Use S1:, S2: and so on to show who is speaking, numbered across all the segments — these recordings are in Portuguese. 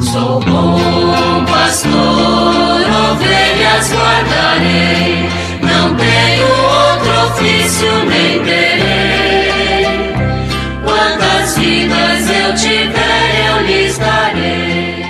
S1: Sou bom pastor, ovelhas guardarei, não tenho outro ofício nem terei. Quantas vidas eu tiver, eu lhes darei.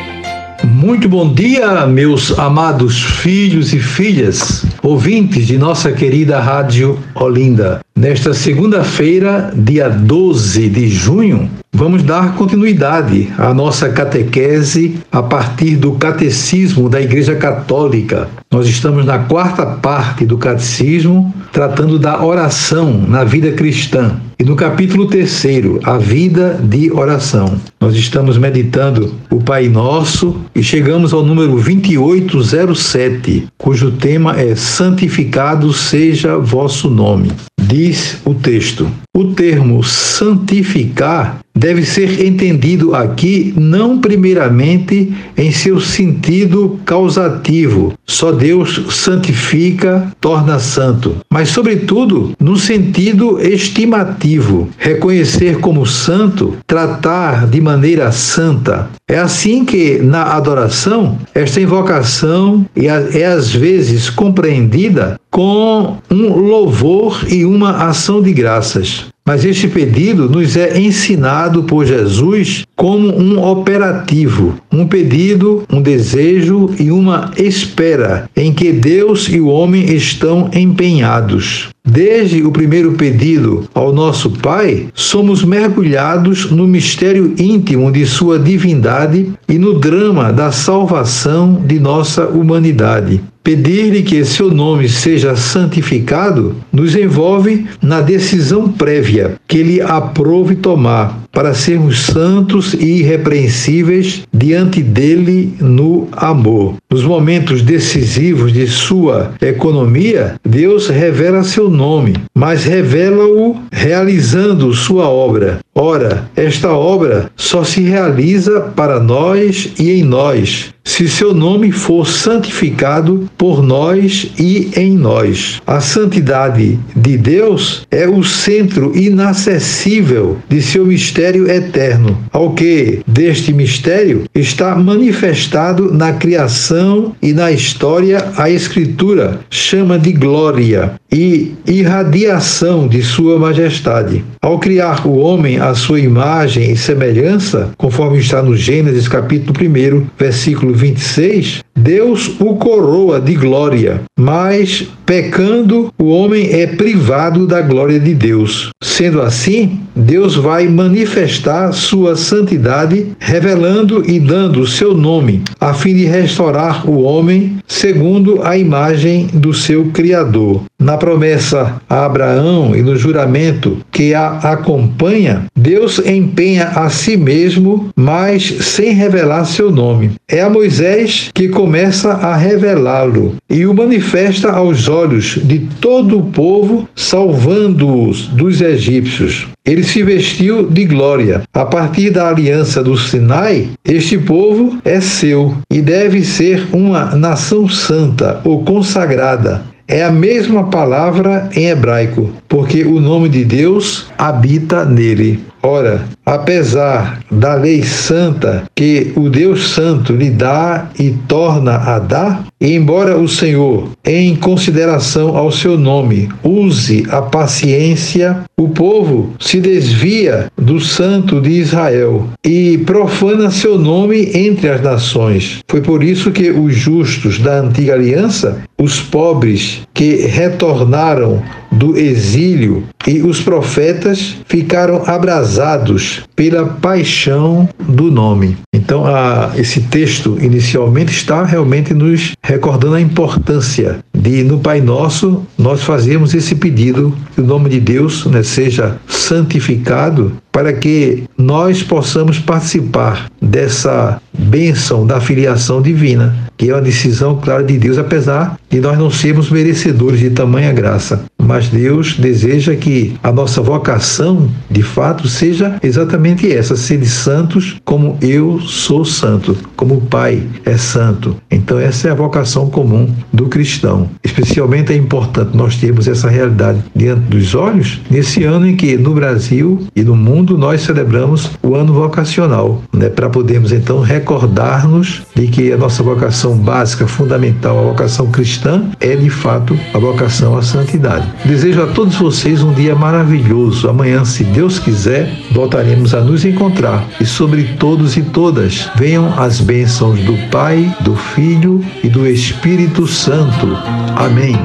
S2: Muito bom dia, meus amados filhos e filhas, ouvintes de nossa querida Rádio Olinda. Nesta segunda-feira, dia 12 de junho, vamos dar continuidade à nossa catequese a partir do Catecismo da Igreja Católica. Nós estamos na quarta parte do Catecismo, tratando da oração na vida cristã. E no capítulo terceiro, a vida de oração. Nós estamos meditando o Pai Nosso e chegamos ao número 2807, cujo tema é Santificado seja vosso nome diz o texto. O termo santificar deve ser entendido aqui não primeiramente em seu sentido causativo, só Deus santifica, torna santo, mas sobretudo no sentido estimativo, reconhecer como santo, tratar de maneira santa. É assim que na adoração esta invocação é às vezes compreendida com um louvor e uma ação de graças. Mas este pedido nos é ensinado por Jesus como um operativo, um pedido, um desejo e uma espera em que Deus e o homem estão empenhados. Desde o primeiro pedido ao nosso Pai, somos mergulhados no mistério íntimo de Sua divindade e no drama da salvação de nossa humanidade. Pedir-lhe que seu nome seja santificado nos envolve na decisão prévia que ele aprove tomar para sermos santos e irrepreensíveis diante dele no amor. Nos momentos decisivos de sua economia, Deus revela seu nome, mas revela-o realizando sua obra. Ora, esta obra só se realiza para nós e em nós, se seu nome for santificado por nós e em nós. A santidade de Deus é o centro inacessível de seu mistério eterno, ao que deste mistério está manifestado na criação e na história a Escritura chama de glória e irradiação de sua majestade. Ao criar o homem à sua imagem e semelhança, conforme está no Gênesis capítulo 1, versículo 26, Deus o coroa de glória, mas pecando, o homem é privado da glória de Deus. Sendo assim, Deus vai manifestar sua santidade, revelando e dando seu nome, a fim de restaurar o homem segundo a imagem do seu Criador. Na promessa a Abraão e no juramento que a acompanha, Deus empenha a si mesmo, mas sem revelar seu nome. É a Moisés que começa a revelá-lo e o manifesta aos olhos de todo o povo, salvando-os dos egípcios. Ele se vestiu de glória. A partir da aliança do Sinai, este povo é seu e deve ser uma nação santa ou consagrada. É a mesma palavra em hebraico, porque o nome de Deus habita nele. Ora, apesar da lei santa que o Deus Santo lhe dá e torna a dar, e embora o Senhor, em consideração ao seu nome, use a paciência, o povo se desvia do Santo de Israel e profana seu nome entre as nações. Foi por isso que os justos da antiga aliança, os pobres que retornaram do exílio e os profetas ficaram abrasados pela paixão do nome. Então, a, esse texto inicialmente está realmente nos recordando a importância de, no Pai Nosso, nós fazermos esse pedido que o nome de Deus né, seja santificado para que nós possamos participar dessa bênção da filiação divina, que é uma decisão clara de Deus, apesar de nós não sermos merecedores de tamanha graça. Mas Deus deseja que a nossa vocação, de fato, seja exatamente essa: ser santos como eu sou santo, como o Pai é santo. Então, essa é a vocação comum do cristão. Especialmente é importante nós termos essa realidade diante dos olhos nesse ano em que no Brasil e no mundo nós celebramos o ano vocacional, né, para podermos então recordar-nos de que a nossa vocação básica, fundamental, a vocação cristã, é de fato a vocação à santidade. Desejo a todos vocês um dia maravilhoso. Amanhã, se Deus quiser, voltaremos a nos encontrar e sobre todos e todas venham as bênçãos do Pai, do Filho e do Espírito Santo. Amém.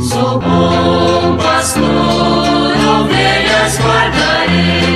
S1: Sou bom pastor, ovelhas guardarei.